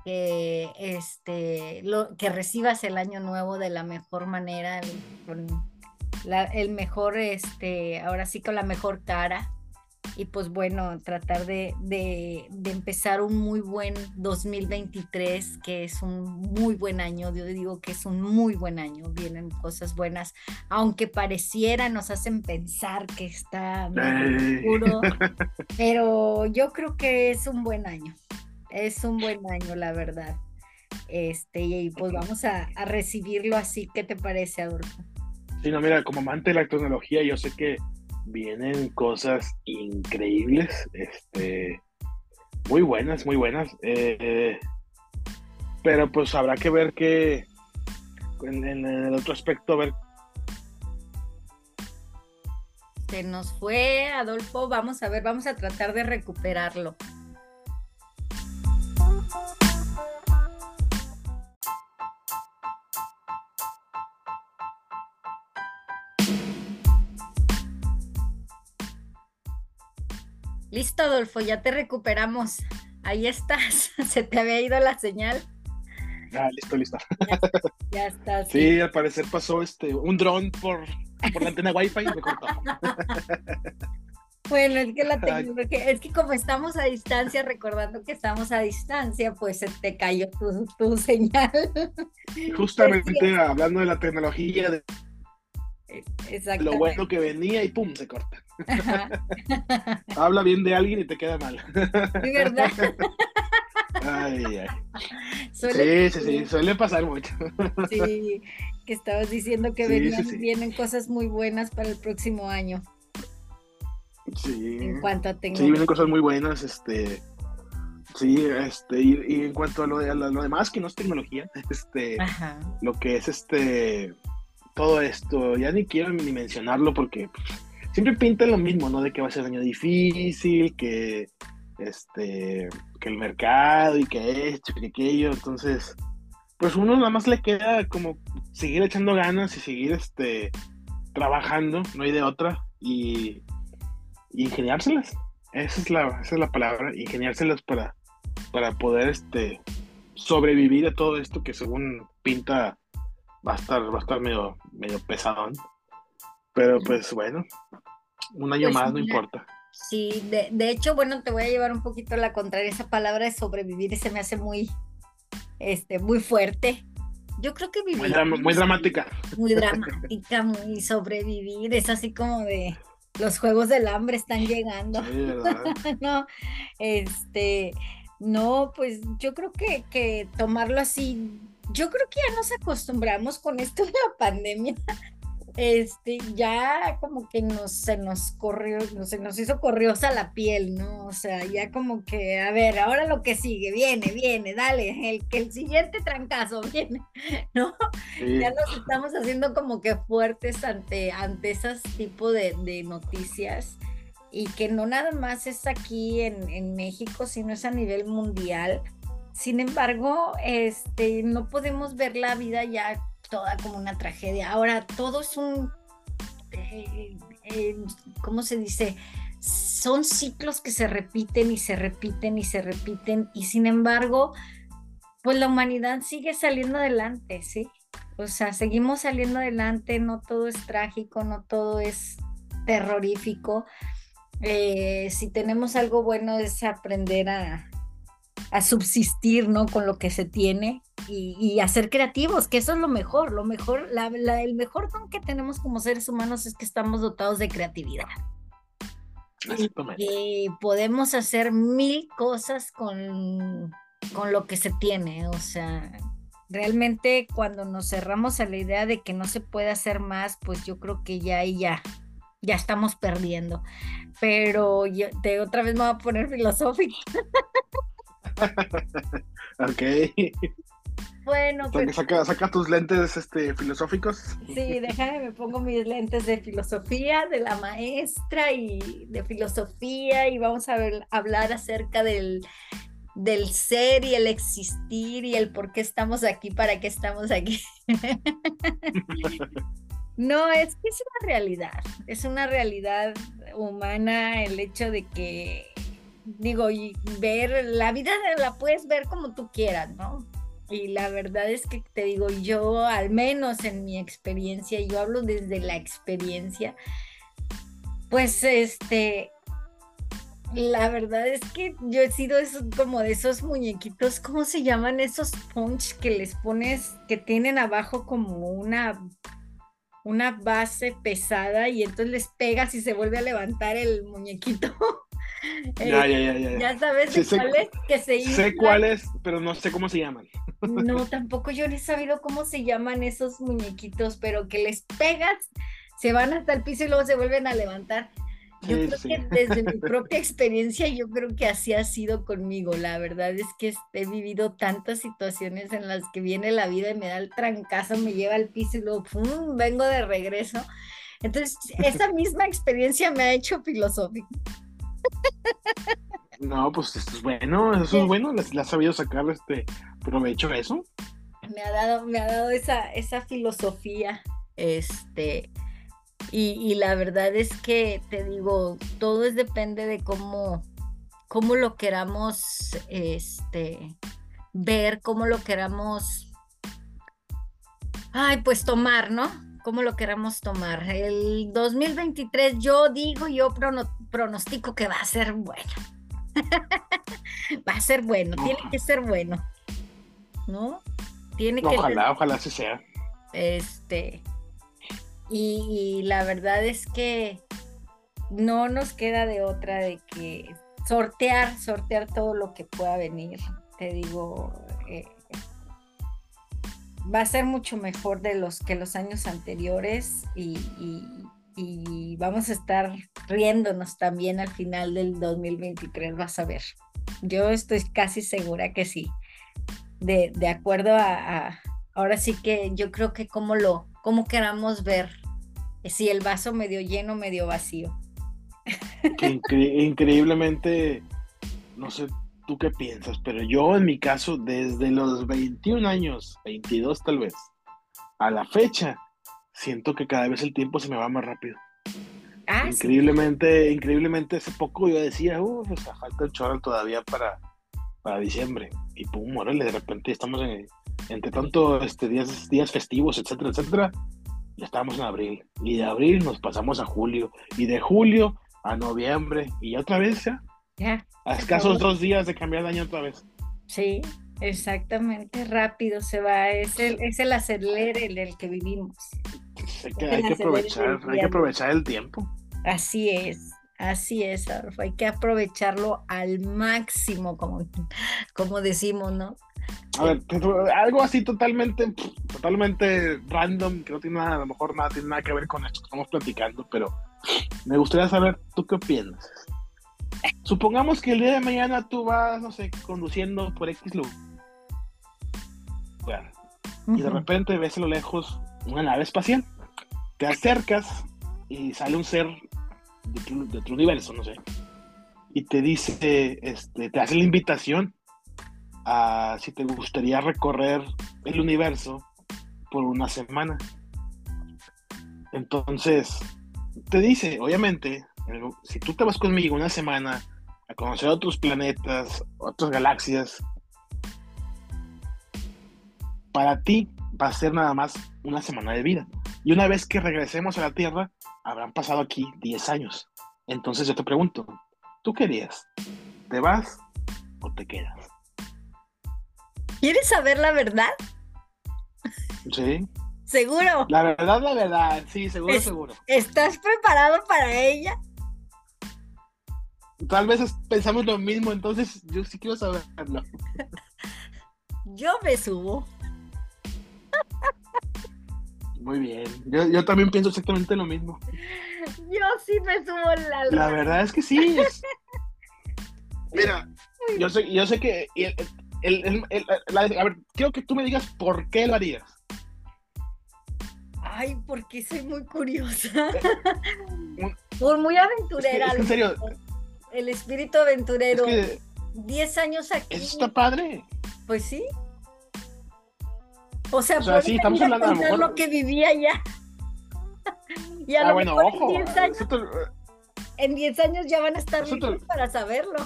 que, este, lo, que recibas el año nuevo de la mejor manera, con el mejor, este, ahora sí con la mejor cara y pues bueno, tratar de, empezar un muy buen 2023, que es un muy buen año, yo digo que es un muy buen año, vienen cosas buenas, aunque pareciera, nos hacen pensar que está muy oscuro, [laughs] pero yo creo que es un buen año, es un buen año, la verdad. Este, y pues vamos a, a recibirlo así, ¿qué te parece, Adolfo? Sí, no, mira, como amante de la tecnología, yo sé que vienen cosas increíbles, este, muy buenas, muy buenas. Eh, pero pues habrá que ver que en, el otro aspecto, ver. Se nos fue, Adolfo, vamos a ver, vamos a tratar de recuperarlo. Listo, Adolfo, ya te recuperamos. Ahí estás. [laughs] Se te había ido la señal. Ah, listo, listo. Ya, estás. Sí. al parecer pasó este un dron por, por la antena Wi-Fi y me cortó. [laughs] Bueno, es que la tecnología, es que como estamos a distancia, recordando que estamos a distancia, pues se te cayó tu, tu [laughs] señal. Justamente hablando de la tecnología, de lo bueno que venía y pum, se corta. [laughs] Habla bien de alguien y te queda mal. Sí, ¿verdad? Ay, ay. sí, sí, sí, suele pasar mucho. Sí, que estabas diciendo que vienen cosas muy buenas para el próximo año. Sí. En cuanto a Sí, tecnología. vienen cosas muy buenas, este. Sí, este, y, y en cuanto a lo, de, a lo, lo demás, que no es tecnología, este, Ajá. lo que es este, todo esto, ya ni quiero ni mencionarlo porque pues, siempre pinta lo mismo, ¿no? De que va a ser año difícil, que, este, que el mercado y que esto y que aquello, entonces, pues uno nada más le queda como seguir echando ganas y seguir, este, trabajando, no hay de otra, y, y ingeniárselas. Esa es la, esa es la palabra, ingeniárselas para, para poder este, sobrevivir a todo esto que según pinta va a estar, va a estar medio, medio pesadón. Pero pues bueno, un año Pues más no importa. Sí, de, de hecho, bueno, te voy a llevar un poquito la contraria. Esa palabra de sobrevivir se me hace muy, este, muy fuerte. Yo creo que vivir Muy, drama- muy dramática. muy dramática, muy sobrevivir. Es así como de los juegos del hambre están llegando. [laughs] No, este, no, pues yo creo que, que tomarlo así, yo creo que ya nos acostumbramos con esto de la pandemia. Este, ya como que nos, se nos corrió, no, se nos hizo corriosa la piel, ¿no? O sea, ya como que, a ver, ahora lo que sigue, viene, viene, dale, el que el siguiente trancazo viene, [laughs] ¿no? Sí. ya nos estamos haciendo como que fuertes ante, ante esos tipos de, de noticias y que no nada más es aquí en, en México, sino es a nivel mundial. Sin embargo, este, no podemos ver la vida ya toda como una tragedia. Ahora, todo es un, eh, eh, ¿cómo se dice? Son ciclos que se repiten y se repiten y se repiten y sin embargo, pues la humanidad sigue saliendo adelante, ¿sí? O sea, seguimos saliendo adelante, no todo es trágico, no todo es terrorífico. Eh, si tenemos algo bueno es aprender a, a subsistir, ¿no? Con lo que se tiene y, y a ser creativos, que eso es lo mejor, lo mejor, la- la- el mejor don que tenemos como seres humanos es que estamos dotados de creatividad. Y podemos hacer mil cosas con, con lo que se tiene. O sea, realmente cuando nos cerramos a la idea de que no se puede hacer más, pues yo creo que ya y ya, ya estamos perdiendo. Pero yo te, otra vez me voy a poner filosófica. [laughs] [laughs] Ok. Bueno, Saca, pues saca, saca tus lentes este, filosóficos. sí, déjame, me pongo mis lentes de filosofía de la maestra y de filosofía y vamos a ver, hablar acerca del, del ser y el existir y el por qué estamos aquí, para qué estamos aquí. [laughs] No, es que es una realidad, es una realidad humana el hecho de que, digo, y ver la vida la puedes ver como tú quieras, ¿no? Y la verdad es que te digo, yo al menos en mi experiencia, yo hablo desde la experiencia, pues este, la verdad es que yo he sido esos, como de esos muñequitos, ¿cómo se llaman esos punch que les pones, que tienen abajo como una, una base pesada y entonces les pegas y se vuelve a levantar el muñequito? [laughs] [laughs] Eh, Ya, ya, ya, ya. ya. ya sabes Sí, sé- cuáles que se Sé cuáles, pero no sé cómo se llaman. No, [laughs] tampoco yo no he sabido cómo se llaman esos muñequitos, pero que les pegas, se van hasta el piso y luego se vuelven a levantar. Yo Sí, creo sí. que desde mi [laughs] propia experiencia, yo creo que así ha sido conmigo. La verdad es que he vivido tantas situaciones en las que viene la vida y me da el trancazo, me lleva al piso y luego ¡pum! vengo de regreso. Entonces, esa misma experiencia me ha hecho filosófica. No, pues esto es bueno, eso es bueno, le has sabido sacar este provecho eso. me ha dado, me ha dado esa, esa filosofía, este, y, y la verdad es que te digo, todo es depende de cómo, cómo lo queramos, este, ver, cómo lo queramos, ay, pues tomar, ¿no? Cómo lo queramos tomar. El 2023 yo digo, yo prono- pronostico que va a ser bueno. [laughs] va a ser bueno, tiene que ser bueno, ¿no? Tiene que ser Ojalá, ojalá así sea. este, y, y la verdad es que no nos queda de otra de que sortear, sortear todo lo que pueda venir. Te digo, eh, va a ser mucho mejor de los que los años anteriores y, y- y vamos a estar riéndonos también al final del 2023, vas a ver. Yo estoy casi segura que sí. De, de acuerdo a, ahora sí que yo creo que como lo, como queramos ver si el vaso medio lleno, medio vacío. increíblemente, no sé tú qué piensas, pero yo en mi caso, desde los 21 años, 22 tal vez, a la fecha, siento que cada vez el tiempo se me va más rápido. Ah, increíblemente, increíblemente, hace poco yo decía, uff, o sea, falta el chorro todavía para, para diciembre. Y pum, órale, de repente estamos en, entre tanto este, días, días festivos, etcétera, etcétera, ya estábamos en abril. Y de abril nos pasamos a julio. Y de julio a noviembre. Y otra vez ya. Ya. A escasos dos días de cambiar de año otra vez. Sí, exactamente. Rápido se va. Es el, es el acelere en el que vivimos. Hay que, hay que aprovechar, hay que aprovechar el tiempo. Así es. Así es, Hay que aprovecharlo al máximo, como, como decimos, ¿no? A ver, algo así totalmente, totalmente random, que no tiene nada, a lo mejor nada tiene nada que ver con esto que estamos platicando, pero me gustaría saber, ¿tú qué opinas? Supongamos que el día de mañana tú vas, no sé, conduciendo por X lugar. Y de repente ves a lo lejos una nave espacial. Te acercas y sale un ser de otro, universo, no sé. Y te dice, este, te hace la invitación a si te gustaría recorrer el universo por una semana. Entonces, te dice, obviamente, si tú te vas conmigo una semana a conocer otros planetas, otras galaxias, para ti va a ser nada más una semana de vida. Y una vez que regresemos a la Tierra, habrán pasado aquí 10 años. Entonces yo te pregunto, ¿tú querías? ¿Te vas o te quedas? ¿Quieres saber la verdad? Sí. ¿Seguro? La verdad, la verdad, sí, seguro, seguro. ¿Estás preparado para ella? Tal vez pensamos lo mismo, entonces yo sí quiero saberlo. [laughs] yo me subo. Muy bien. Yo, también pienso exactamente lo mismo. Yo sí me subo la La verdad es que sí. Mira, yo sé, yo sé que. a ver, quiero que tú me digas por qué lo harías. Ay, porque soy muy curiosa. Por muy aventurera. en serio. El espíritu aventurero. Diez años aquí. Eso está padre. Pues sí. O sea, o sí, estamos hablando lo, lo que vivía ya. [laughs] y a ah, lo bueno, mejor ojo. En 10 años, en 10 años ya van a estar listos para saberlo.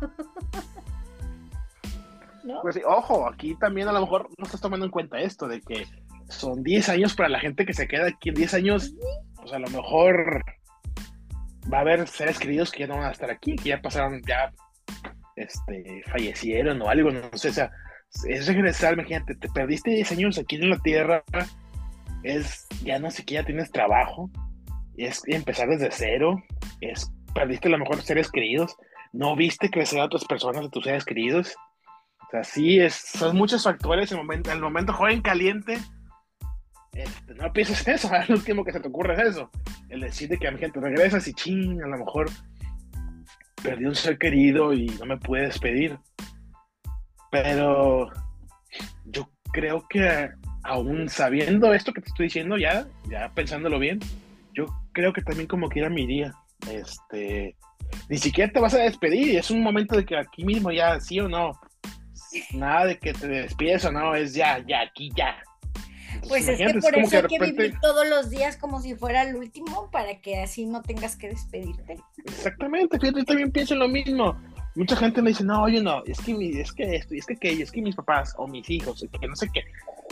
[laughs] ¿No? Pues sí, ojo, aquí también a lo mejor no estás tomando en cuenta esto, de que son 10 años para la gente que se queda aquí en 10 años, pues a lo mejor va a haber seres queridos que ya no van a estar aquí, que ya pasaron, ya este, fallecieron o algo, no sé, o sea, es regresar, imagínate, te perdiste 10 años aquí en la tierra, es ya no ya tienes trabajo, es empezar desde cero, es perdiste a lo mejor seres queridos, no viste crecer a otras personas, de tus seres queridos. O sea, sí, es, son muchos factores el momento, el momento joven caliente. Este, no pienses en eso, [laughs] el último que se te ocurre es eso. El decir de que a mi gente regresas y ching, a lo mejor perdí un ser querido y no me pude despedir. Pero yo creo que aún sabiendo esto que te estoy diciendo, ya, ya pensándolo bien, yo creo que también como quiera mi día. Este, ni siquiera te vas a despedir, es un momento de que aquí mismo ya, sí o no. Nada de que te despides o no, es ya, ya, aquí ya. pues es que por eso hay que vivir todos los días como si fuera el último para que así no tengas que despedirte. Exactamente, fíjate, yo también pienso lo mismo mucha gente me dice, no, oye, no, es que, es que esto, es que aquello, es que mis papás o mis hijos, que no sé qué.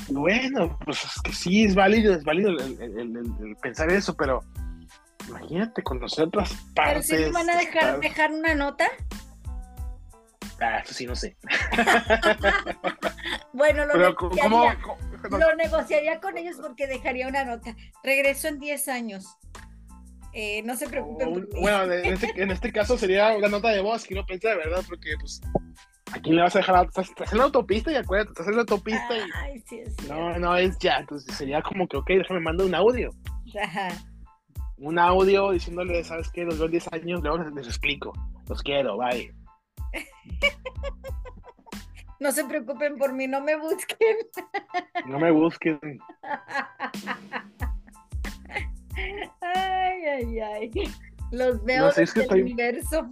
Bueno, pues es que sí, es válido, es válido el, pensar eso, pero imagínate conocer otras partes. ¿Pero si nos van a dejar, dejar una nota? Ah, eso sí, no sé. [laughs] bueno, lo, negociaría, lo negociaría con ellos porque dejaría una nota. Regreso en 10 años. Eh, no se preocupen. bueno, este, [laughs] en este, caso sería una nota de voz que no pensé, ¿verdad? Porque, pues, ¿a quién le vas a dejar? Estás, en la autopista y acuérdate, estás en la autopista y. sí, no, no, es ya. Entonces sería como que, ok, déjame mandar un audio. Ajá. un audio diciéndole, ¿sabes qué? Los veo en 10 años, luego les, les explico. Los quiero, bye. [laughs] No se preocupen por mí, no me busquen. No me busquen. [laughs] Ay, ay, ay. Los veo No sé, es desde que el estoy- universo.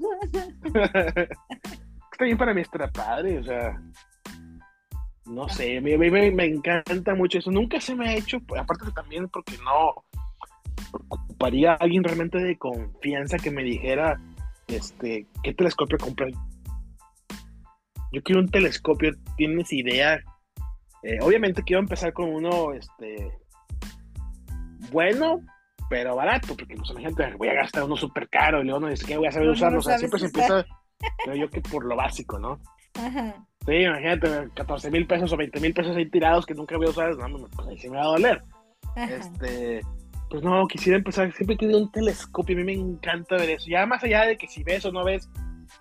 [laughs] Está bien para mí estar padre, o sea. No sé, a mí, a mí me, me encanta mucho eso. Nunca se me ha hecho, aparte también porque no ocuparía a alguien realmente de confianza que me dijera este qué telescopio comprar. Yo quiero un telescopio, ¿tienes idea? Eh, obviamente quiero empezar con uno este bueno, pero barato, porque pues imagínate, voy a gastar uno súper caro y luego no dice que voy a saber No, no usarlo. lo o sea, siempre se usar. empieza, creo yo que por lo básico, ¿no? Ajá. Sí, imagínate, 14 mil pesos o 20 mil pesos ahí tirados que nunca voy a usar, no, no, pues ahí sí me va a doler. Ajá. Este, pues no, quisiera empezar, siempre he tenido un telescopio, a mí me encanta ver eso. Ya más allá de que si ves o no ves,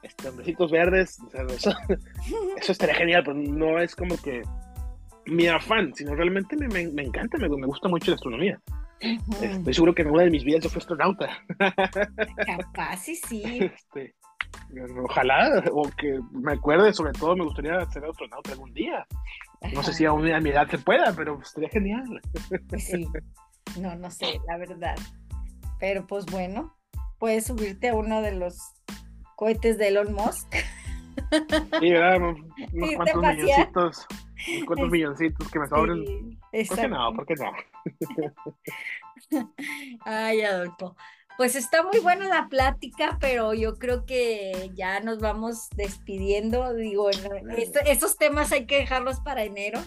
este, hombrecitos verdes, o sea, eso, [laughs] eso estaría genial, pero no es como que mi afán, sino realmente me, me, me encanta, me, me gusta mucho la astronomía. Estoy seguro que en una de mis vidas yo fui astronauta. Capaz, sí, sí. Este, ojalá, o que me acuerde, sobre todo me gustaría ser astronauta algún día. No sé si aún a mi edad se pueda, pero estaría genial. Sí. No, no sé, la verdad. Pero pues bueno, puedes subirte a uno de los cohetes de Elon Musk. Sí, ¿verdad? Unos, cuantos milloncitos, unos [laughs] cuantos milloncitos que me sobren. Sí, ¿Por qué no? ¿Por qué no? [laughs] Ay, Adolfo. Pues está muy buena la plática, pero yo creo que ya nos vamos despidiendo. Digo, esto- esos temas hay que dejarlos para enero.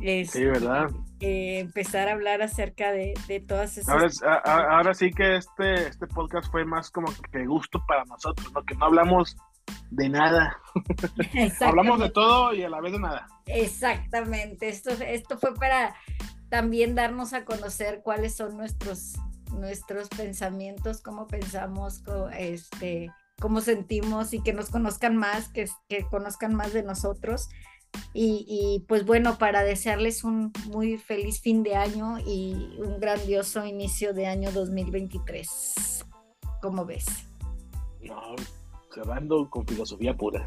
Es, Sí, ¿verdad? eh, empezar a hablar acerca de, de todas esas. Ahora, a- ahora sí que este, este podcast fue más como que gusto para nosotros, ¿no? Que no hablamos de nada. [laughs] Hablamos de Exactamente. todo y a la vez de nada. Exactamente, esto, esto fue para también darnos a conocer cuáles son nuestros, nuestros pensamientos, cómo pensamos, co- este, cómo sentimos y que nos conozcan más, que, que conozcan más de nosotros. Y, y, pues bueno, para desearles un muy feliz fin de año y un grandioso inicio de año 2023. ¿Cómo ves? No, cerrando con filosofía pura.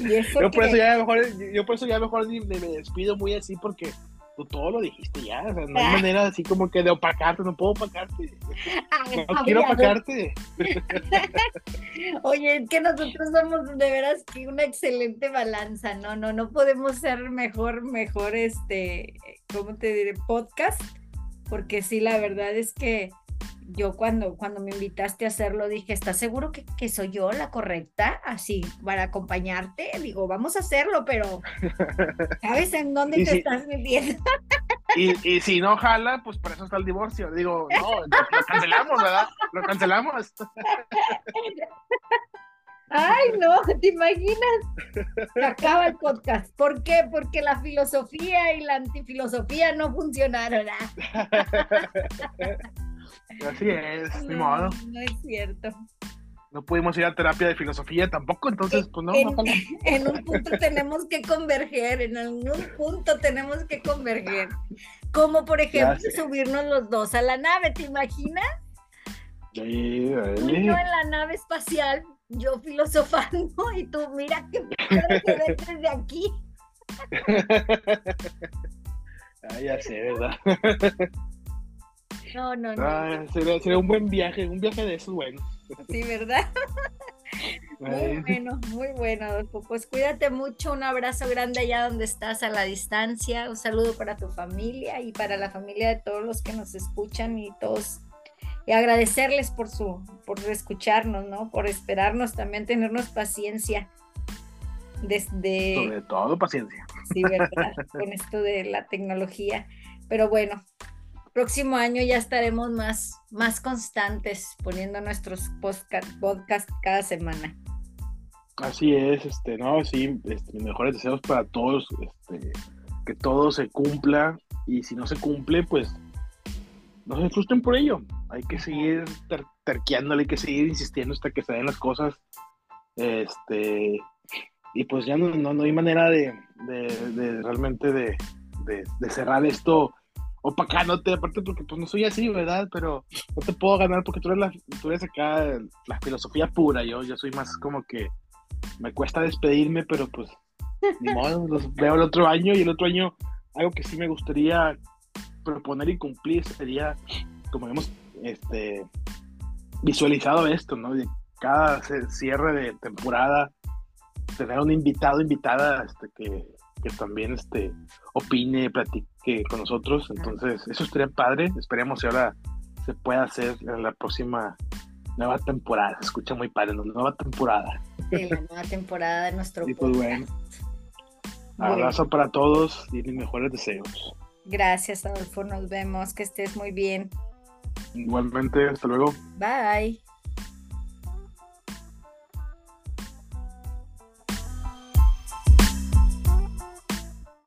Y eso Yo por eso ya mejor, yo por eso ya mejor ni me, me despido muy así porque tú todo lo dijiste ya, o sea, no hay Ah. manera así como que de opacarte, no puedo opacarte, Ay, no quiero opacarte. [laughs] Oye, es que nosotros somos de veras que una excelente balanza, no, no, no podemos ser mejor, mejor, este, ¿cómo te diré? Podcast, porque sí, la verdad es que yo cuando, cuando me invitaste a hacerlo dije, ¿estás seguro que, que soy yo la correcta? Así, para acompañarte, digo, vamos a hacerlo, pero [laughs] ¿sabes en dónde te si- estás metiendo? Y, y si no jala, pues para eso está el divorcio. Digo, no, lo, lo cancelamos, ¿verdad? Lo cancelamos. Ay, no, ¿te imaginas? Se acaba el podcast. ¿Por qué? Porque la filosofía y la antifilosofía no funcionaron. Ah, Así es, ni no, modo. no es cierto. No pudimos ir a terapia de filosofía tampoco, entonces, pues no, en, [laughs] en un punto tenemos que converger, en algún punto tenemos que converger. Como por ejemplo subirnos los dos a la nave, ¿te imaginas? Sí, yo en la nave espacial, yo filosofando y tú, mira que ve desde aquí. [laughs] Ah, ya sé, ¿verdad? [laughs] No, no, no. Ah, sería, sería un buen viaje, un viaje de esos buenos. [laughs] Sí, ¿verdad? [laughs] Muy bueno, muy bueno, Adolfo. Pues cuídate mucho, un abrazo grande allá donde estás a la distancia, un saludo para tu familia y para la familia de todos los que nos escuchan y todos y agradecerles por su por escucharnos, ¿no? Por esperarnos, también tenernos paciencia desde Sobre todo paciencia. sí, ¿verdad? Con esto de la tecnología. Pero bueno, próximo año ya estaremos más, más constantes poniendo nuestros podcast, cada semana. Así es, este, no, sí, este, mejores deseos para todos, este, que todo se cumpla y si no se cumple, pues no se frustren por ello. Hay que seguir ter terqueándole, hay que seguir insistiendo hasta que se den las cosas. Este, y pues ya no, no, no hay manera de, de, de realmente de, de cerrar esto acá no te, aparte porque pues no soy así, ¿verdad? Pero no te puedo ganar porque tú eres, la, tú eres acá la filosofía pura, yo, yo soy más como que me cuesta despedirme, pero pues [laughs] ni modo, los veo el otro año y el otro año algo que sí me gustaría proponer y cumplir sería, como hemos este, visualizado esto, ¿no? De cada cierre de temporada, tener un invitado, invitada este, que, que también este, opine, platique con nosotros. Entonces, eso estaría padre. Esperemos que ahora se pueda hacer en la próxima nueva temporada. Se escucha muy padre, ¿no? nueva temporada. Sí, la nueva temporada de nuestro y pues bueno. Abrazo para todos y mis mejores deseos. Gracias, Adolfo. Nos vemos. Que estés muy bien. Igualmente, hasta luego. Bye.